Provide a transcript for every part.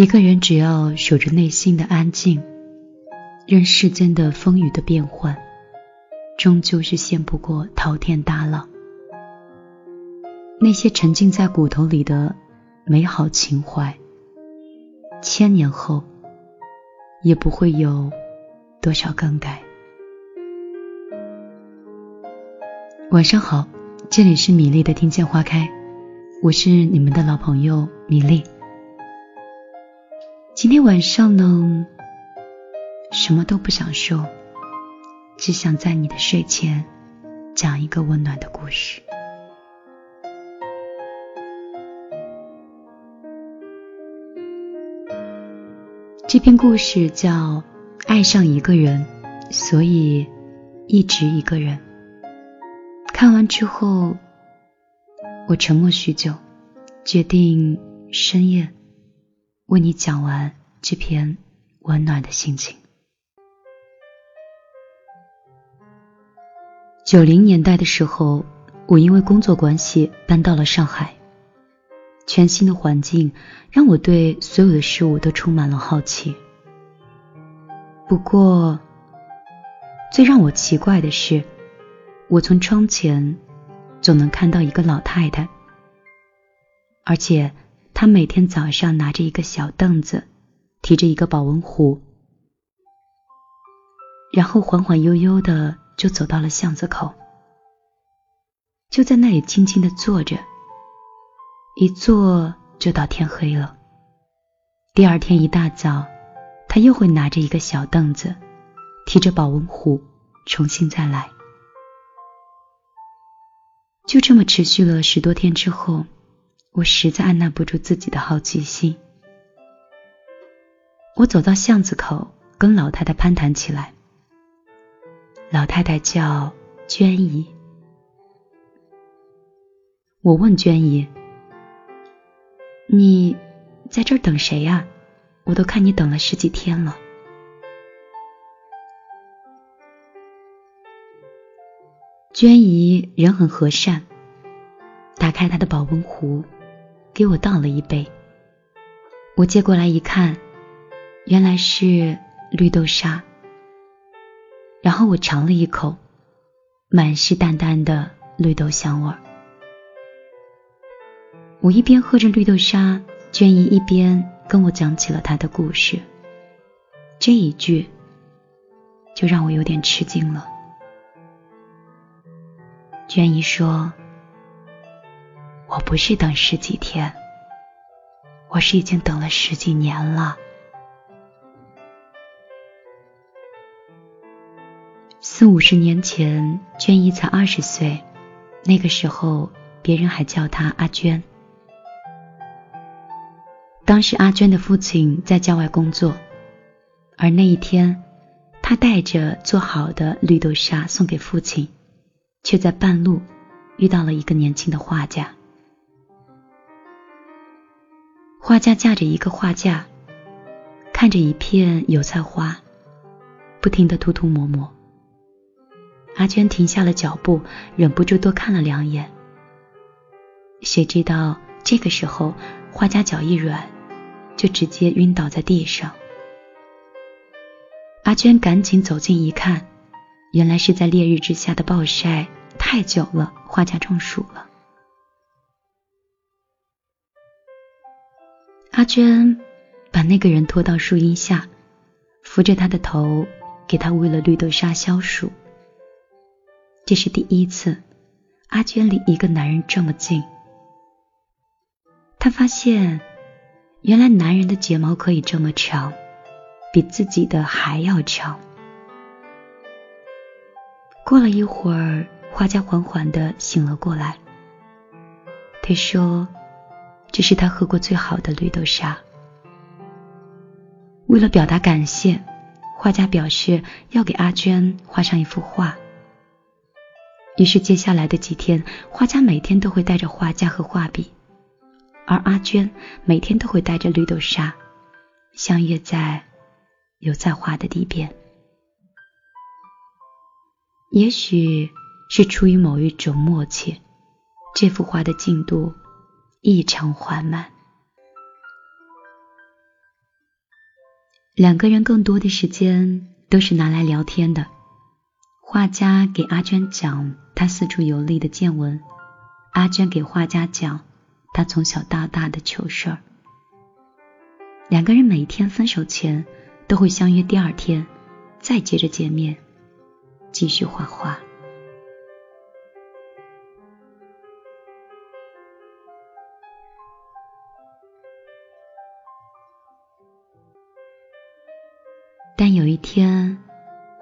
一个人只要守着内心的安静，任世间的风雨的变幻，终究是掀不过滔天大浪。那些沉浸在骨头里的美好情怀，千年后也不会有多少更改。晚上好，这里是米粒的听见花开，我是你们的老朋友米粒。今天晚上呢，什么都不想说，只想在你的睡前讲一个温暖的故事。这篇故事叫《爱上一个人，所以一直一个人》。看完之后，我沉默许久，决定深夜为你讲完这篇温暖的心情。九零年代的时候，我因为工作关系搬到了上海，全新的环境让我对所有的事物都充满了好奇。不过，最让我奇怪的是。我从窗前总能看到一个老太太，而且他每天早上拿着一个小凳子，提着一个保温壶，然后缓缓悠悠的就走到了巷子口，就在那里静静的坐着，一坐就到天黑了。第二天一大早，他又会拿着一个小凳子，提着保温壶，重新再来。就这么持续了十多天之后，我实在按捺不住自己的好奇心。我走到巷子口，跟老太太攀谈起来。老太太叫娟姨。我问娟姨：“你在这儿等谁呀？我都看你等了十几天了。”娟姨人很和善，打开她的保温壶，给我倒了一杯。我接过来一看，原来是绿豆沙。然后我尝了一口，满是淡淡的绿豆香味儿。我一边喝着绿豆沙，娟姨一边跟我讲起了她的故事。这一句，就让我有点吃惊了。娟姨说：“我不是等十几天，我是已经等了十几年了。四五十年前，娟姨才二十岁，那个时候别人还叫她阿娟。当时阿娟的父亲在郊外工作，而那一天，她带着做好的绿豆沙送给父亲。”却在半路遇到了一个年轻的画家。画家架着一个画架，看着一片油菜花，不停的涂涂抹抹。阿娟停下了脚步，忍不住多看了两眼。谁知道这个时候，画家脚一软，就直接晕倒在地上。阿娟赶紧走近一看。原来是在烈日之下的暴晒太久了，画家中暑了。阿娟把那个人拖到树荫下，扶着他的头，给他喂了绿豆沙消暑。这是第一次，阿娟离一个男人这么近。她发现，原来男人的睫毛可以这么长，比自己的还要长。过了一会儿，画家缓缓的醒了过来。他说：“这是他喝过最好的绿豆沙。”为了表达感谢，画家表示要给阿娟画上一幅画。于是接下来的几天，画家每天都会带着画架和画笔，而阿娟每天都会带着绿豆沙，相约在油菜花的地边。也许是出于某一种默契，这幅画的进度异常缓慢。两个人更多的时间都是拿来聊天的。画家给阿娟讲他四处游历的见闻，阿娟给画家讲他从小到大的糗事儿。两个人每天分手前都会相约第二天再接着见面，继续画画。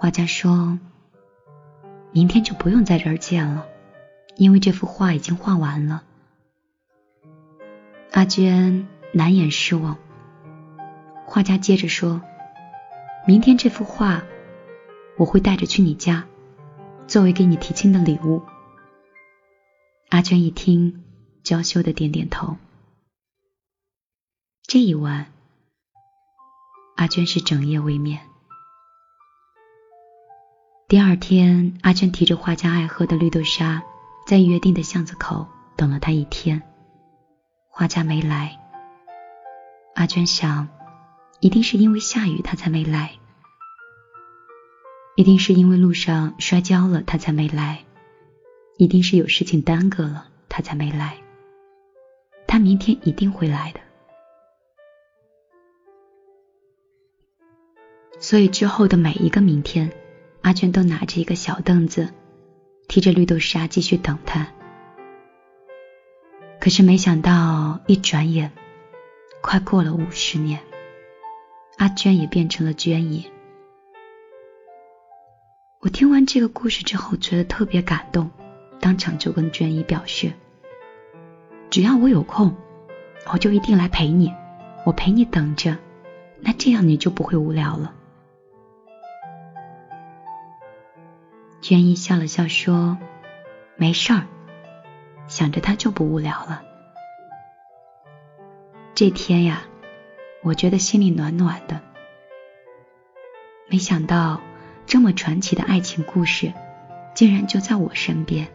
画家说：“明天就不用在这儿见了，因为这幅画已经画完了。”阿娟难掩失望。画家接着说：“明天这幅画我会带着去你家，作为给你提亲的礼物。”阿娟一听，娇羞的点点头。这一晚，阿娟是整夜未眠。第二天，阿娟提着画家爱喝的绿豆沙，在约定的巷子口等了他一天。画家没来，阿娟想，一定是因为下雨他才没来，一定是因为路上摔跤了他才没来，一定是有事情耽搁了他才没来。他明天一定会来的。所以之后的每一个明天。阿娟都拿着一个小凳子，提着绿豆沙继续等他。可是没想到，一转眼，快过了五十年，阿娟也变成了娟姨。我听完这个故事之后，觉得特别感动，当场就跟娟姨表示：只要我有空，我就一定来陪你，我陪你等着，那这样你就不会无聊了。娟姨笑了笑说：“没事儿，想着他就不无聊了。”这天呀，我觉得心里暖暖的。没想到这么传奇的爱情故事，竟然就在我身边。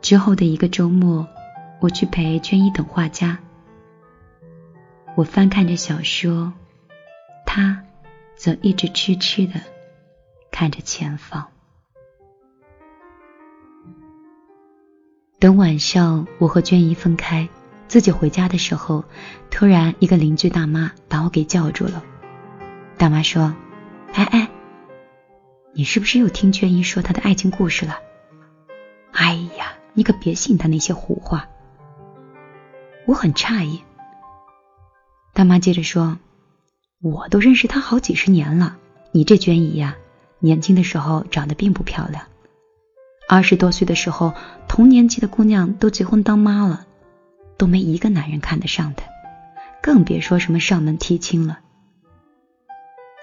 之后的一个周末，我去陪娟姨等画家。我翻看着小说，他则一直痴痴的。看着前方。等晚上我和娟姨分开，自己回家的时候，突然一个邻居大妈把我给叫住了。大妈说：“哎哎，你是不是又听娟姨说她的爱情故事了？哎呀，你可别信她那些胡话。”我很诧异。大妈接着说：“我都认识她好几十年了，你这娟姨呀。”年轻的时候长得并不漂亮，二十多岁的时候，同年纪的姑娘都结婚当妈了，都没一个男人看得上她，更别说什么上门提亲了。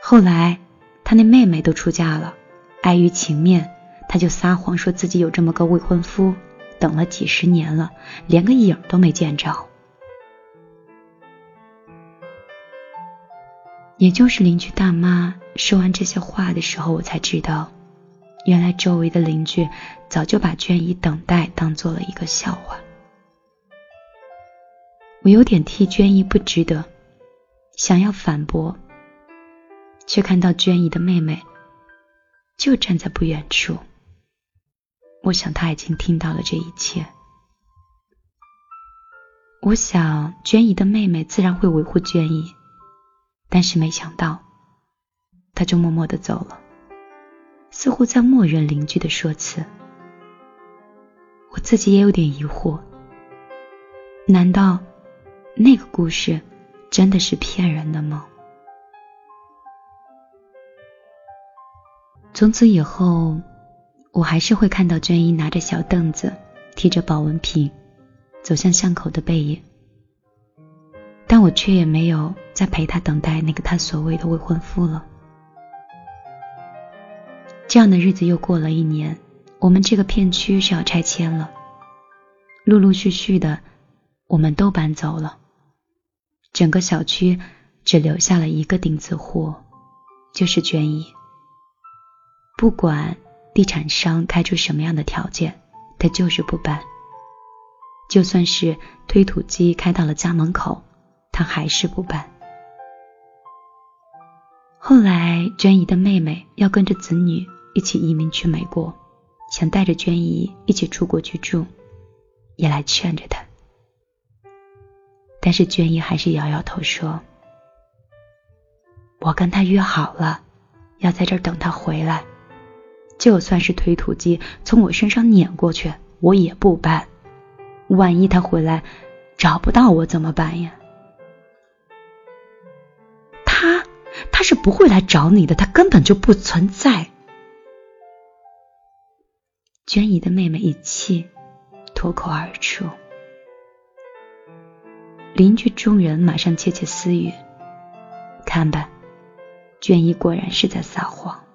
后来，她那妹妹都出嫁了，碍于情面，她就撒谎说自己有这么个未婚夫，等了几十年了，连个影都没见着。也就是邻居大妈说完这些话的时候，我才知道，原来周围的邻居早就把娟姨等待当做了一个笑话。我有点替娟姨不值得，想要反驳，却看到娟姨的妹妹就站在不远处。我想她已经听到了这一切。我想娟姨的妹妹自然会维护娟姨。但是没想到，他就默默的走了，似乎在默认邻居的说辞。我自己也有点疑惑，难道那个故事真的是骗人的吗？从此以后，我还是会看到娟姨拿着小凳子，提着保温瓶，走向巷口的背影。但我却也没有再陪他等待那个他所谓的未婚夫了。这样的日子又过了一年，我们这个片区是要拆迁了，陆陆续续的，我们都搬走了，整个小区只留下了一个钉子户，就是娟姨。不管地产商开出什么样的条件，他就是不搬，就算是推土机开到了家门口。他还是不搬。后来，娟姨的妹妹要跟着子女一起移民去美国，想带着娟姨一起出国居住，也来劝着她。但是娟姨还是摇摇头说：“我跟他约好了，要在这儿等他回来，就算是推土机从我身上碾过去，我也不搬。万一他回来找不到我怎么办呀？”他是不会来找你的，他根本就不存在。娟姨的妹妹一气脱口而出，邻居众人马上窃窃私语：“看吧，娟姨果然是在撒谎。”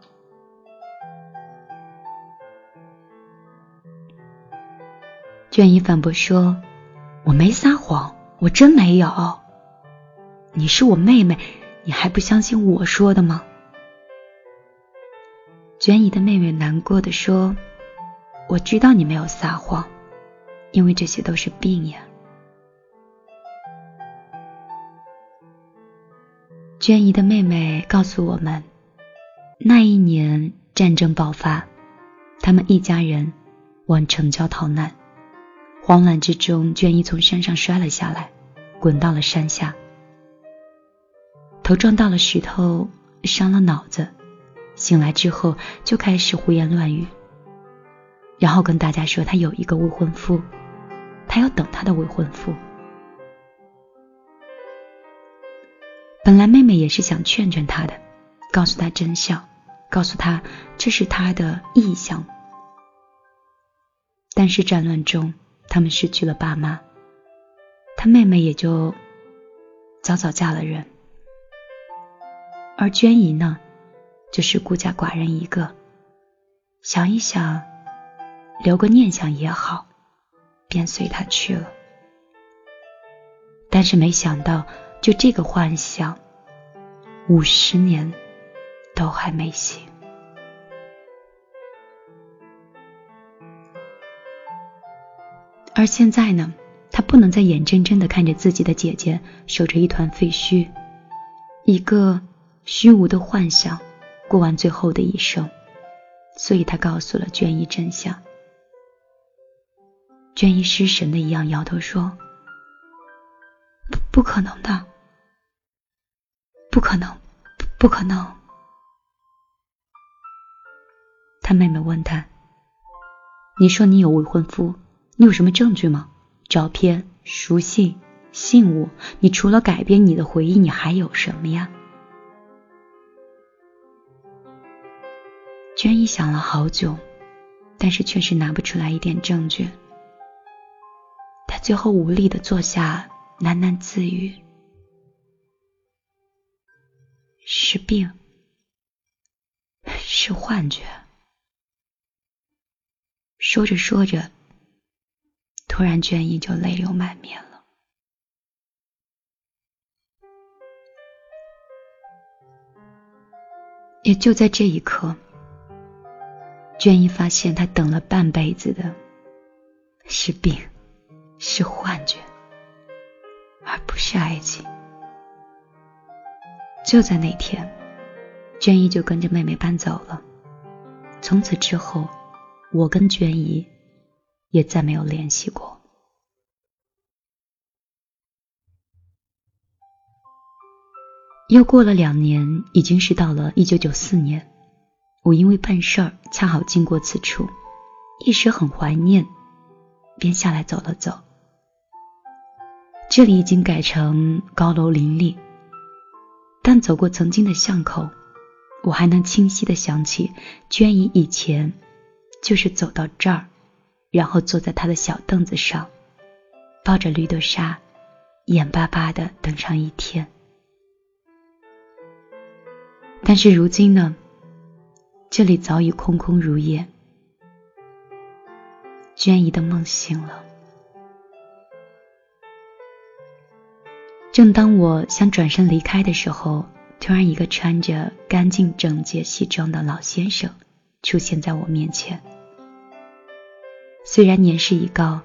娟姨反驳说：“我没撒谎，我真没有。你是我妹妹。”你还不相信我说的吗？娟姨的妹妹难过的说：“我知道你没有撒谎，因为这些都是病呀。”娟姨的妹妹告诉我们，那一年战争爆发，他们一家人往城郊逃难，慌乱之中，娟姨从山上摔了下来，滚到了山下。头撞到了石头，伤了脑子。醒来之后就开始胡言乱语，然后跟大家说他有一个未婚夫，他要等他的未婚夫。本来妹妹也是想劝劝他的，告诉他真相，告诉他这是他的臆想。但是战乱中，他们失去了爸妈，他妹妹也就早早嫁了人。而娟姨呢，就是孤家寡人一个，想一想，留个念想也好，便随他去了。但是没想到，就这个幻想，五十年都还没醒。而现在呢，他不能再眼睁睁的看着自己的姐姐守着一团废墟，一个。虚无的幻想，过完最后的一生，所以他告诉了娟姨真相。娟姨失神的一样摇头说：“不，不可能的，不可能，不可能。”他妹妹问他：“你说你有未婚夫，你有什么证据吗？照片、书信、信物？你除了改变你的回忆，你还有什么呀？”娟姨想了好久，但是确实拿不出来一点证据。她最后无力的坐下，喃喃自语：“是病，是幻觉。”说着说着，突然娟姨就泪流满面了。也就在这一刻。娟姨发现，她等了半辈子的是病，是幻觉，而不是爱情。就在那天，娟姨就跟着妹妹搬走了。从此之后，我跟娟姨也再没有联系过。又过了两年，已经是到了一九九四年。我因为办事儿恰好经过此处，一时很怀念，便下来走了走。这里已经改成高楼林立，但走过曾经的巷口，我还能清晰的想起娟姨以前就是走到这儿，然后坐在她的小凳子上，抱着绿豆沙，眼巴巴的等上一天。但是如今呢？这里早已空空如也，娟姨的梦醒了。正当我想转身离开的时候，突然一个穿着干净整洁西装的老先生出现在我面前。虽然年事已高，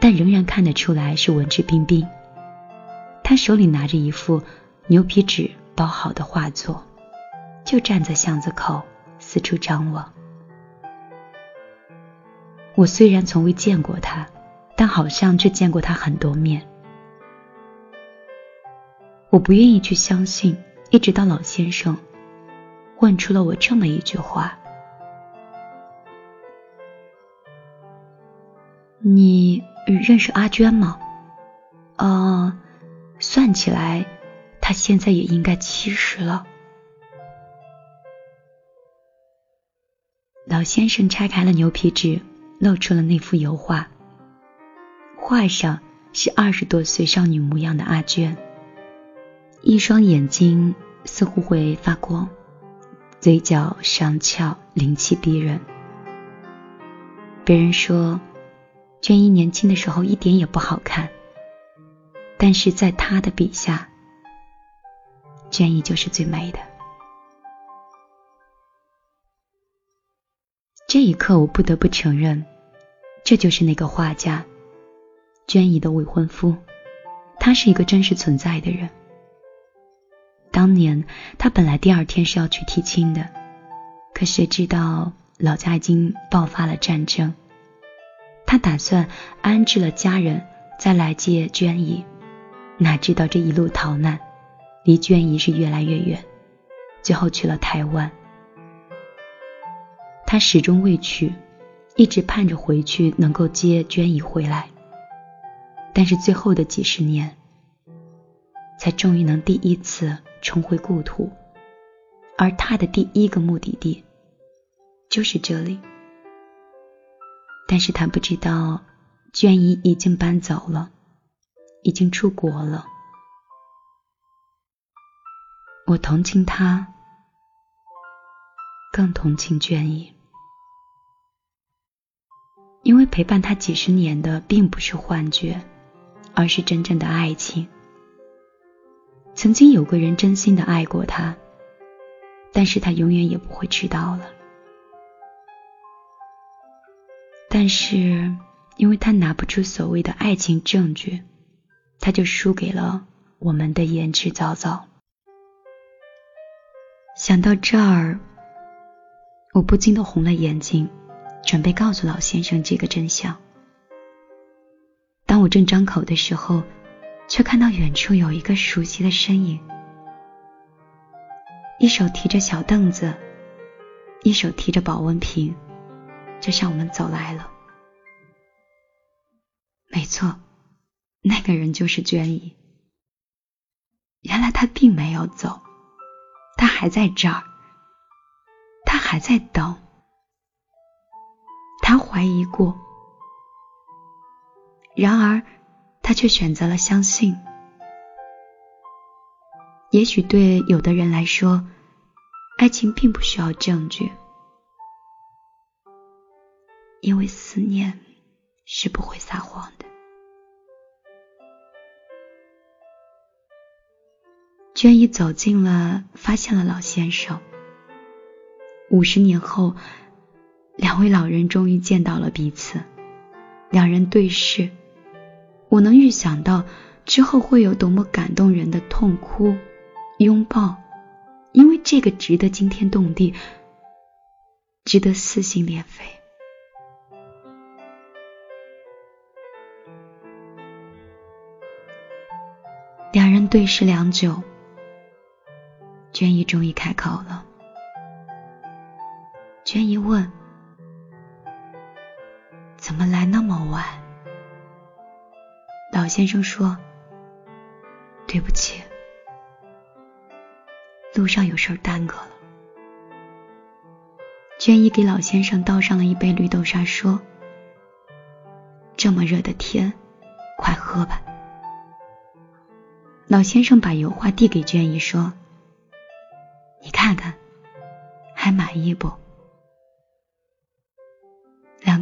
但仍然看得出来是文质彬彬。他手里拿着一副牛皮纸包好的画作。就站在巷子口四处张望。我虽然从未见过他，但好像却见过他很多面。我不愿意去相信，一直到老先生问出了我这么一句话：“你认识阿娟吗？”啊，算起来，她现在也应该七十了。老先生拆开了牛皮纸，露出了那幅油画。画上是二十多岁少女模样的阿娟。一双眼睛似乎会发光，嘴角上翘，灵气逼人。别人说，娟姨年轻的时候一点也不好看，但是在他的笔下，娟姨就是最美的。这一刻，我不得不承认，这就是那个画家，娟姨的未婚夫，他是一个真实存在的人。当年他本来第二天是要去提亲的，可谁知道老家已经爆发了战争。他打算安置了家人再来接娟姨，哪知道这一路逃难，离娟姨是越来越远，最后去了台湾。他始终未去，一直盼着回去能够接娟姨回来，但是最后的几十年，才终于能第一次。重回故土，而他的第一个目的地就是这里。但是他不知道，娟姨已经搬走了，已经出国了。我同情他，更同情娟姨，因为陪伴他几十年的并不是幻觉，而是真正的爱情。曾经有个人真心的爱过他，但是他永远也不会知道了。但是，因为他拿不出所谓的爱情证据，他就输给了我们的言之凿凿。想到这儿，我不禁的红了眼睛，准备告诉老先生这个真相。当我正张口的时候。却看到远处有一个熟悉的身影，一手提着小凳子，一手提着保温瓶，就向我们走来了。没错，那个人就是娟姨。原来他并没有走，他还在这儿，他还在等。他怀疑过，然而。他却选择了相信。也许对有的人来说，爱情并不需要证据，因为思念是不会撒谎的。娟姨走近了，发现了老先生。五十年后，两位老人终于见到了彼此，两人对视。我能预想到之后会有多么感动人的痛哭、拥抱，因为这个值得惊天动地，值得撕心裂肺。两人对视良久，娟姨终于开口了。娟姨问：“怎么来那么晚？”老先生说：“对不起，路上有事耽搁了。”娟姨给老先生倒上了一杯绿豆沙，说：“这么热的天，快喝吧。”老先生把油画递给娟姨，说：“你看看，还满意不？”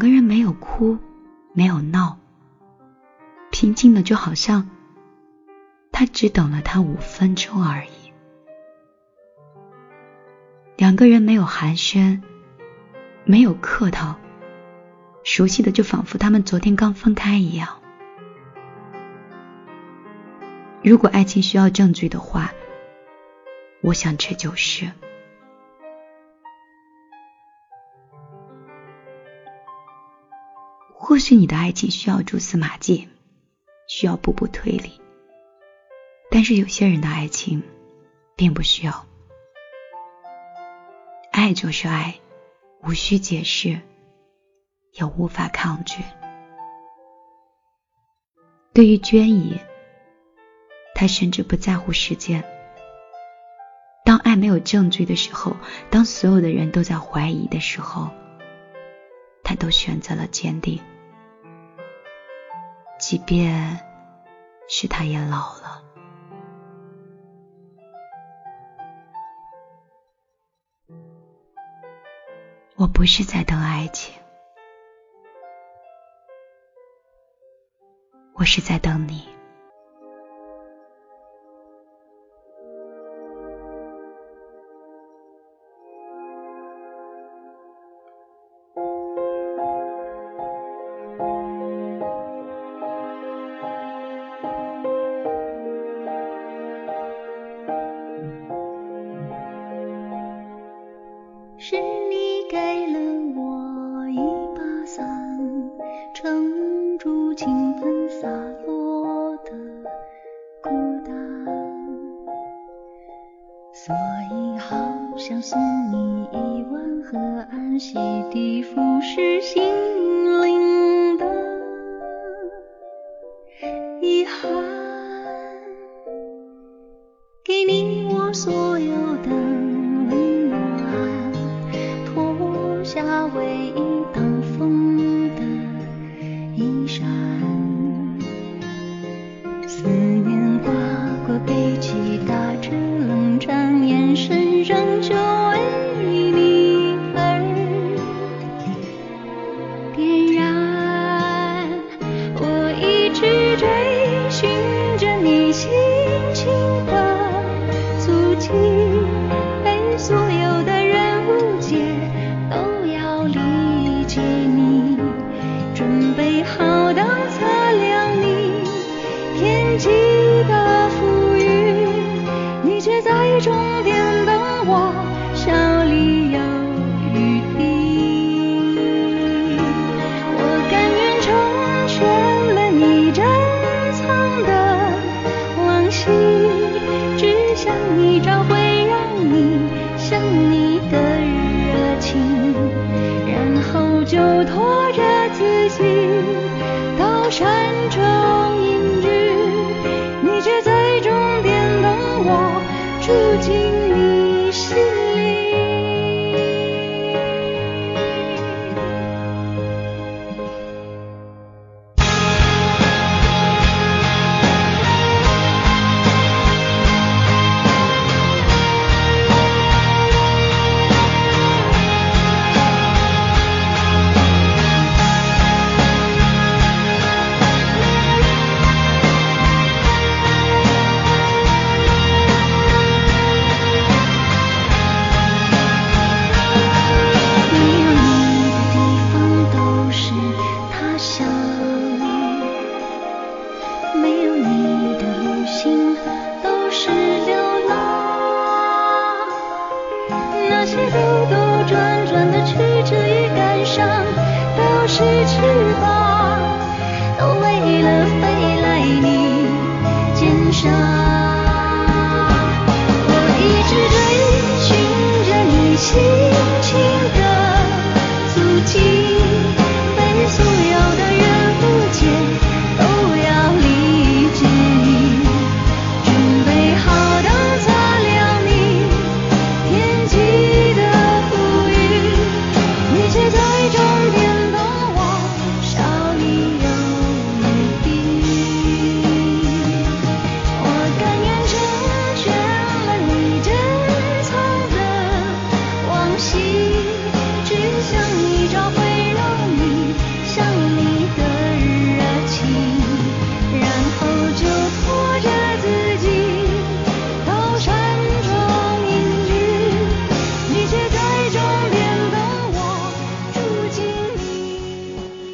两个人没有哭，没有闹。平静的，就好像他只等了他五分钟而已。两个人没有寒暄，没有客套，熟悉的就仿佛他们昨天刚分开一样。如果爱情需要证据的话，我想这就是或许你的爱情需要蛛丝马迹，需要步步推理，但是有些人的爱情并不需要。爱就是爱，无需解释，也无法抗拒。对于娟姨，她甚至不在乎时间。当爱没有证据的时候，当所有的人都在怀疑的时候，她都选择了坚定。即便是他也老了，我不是在等爱情，我是在等你。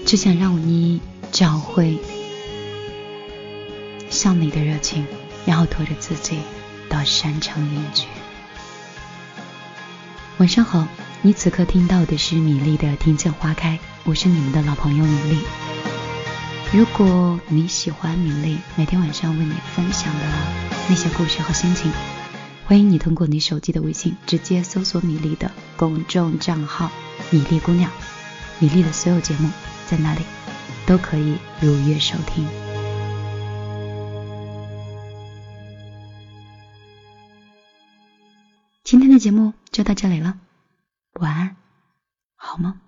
只想让你找回向你的热情，然后拖着自己到山城隐居。晚上好，你此刻听到的是米粒的《听见花开》，我是你们的老朋友米粒。如果你喜欢米粒每天晚上为你分享的那些故事和心情，欢迎你通过你手机的微信直接搜索米粒的公众账号“米粒姑娘”，米粒的所有节目在哪里都可以如约收听。今天的节目就到这里了晚安好吗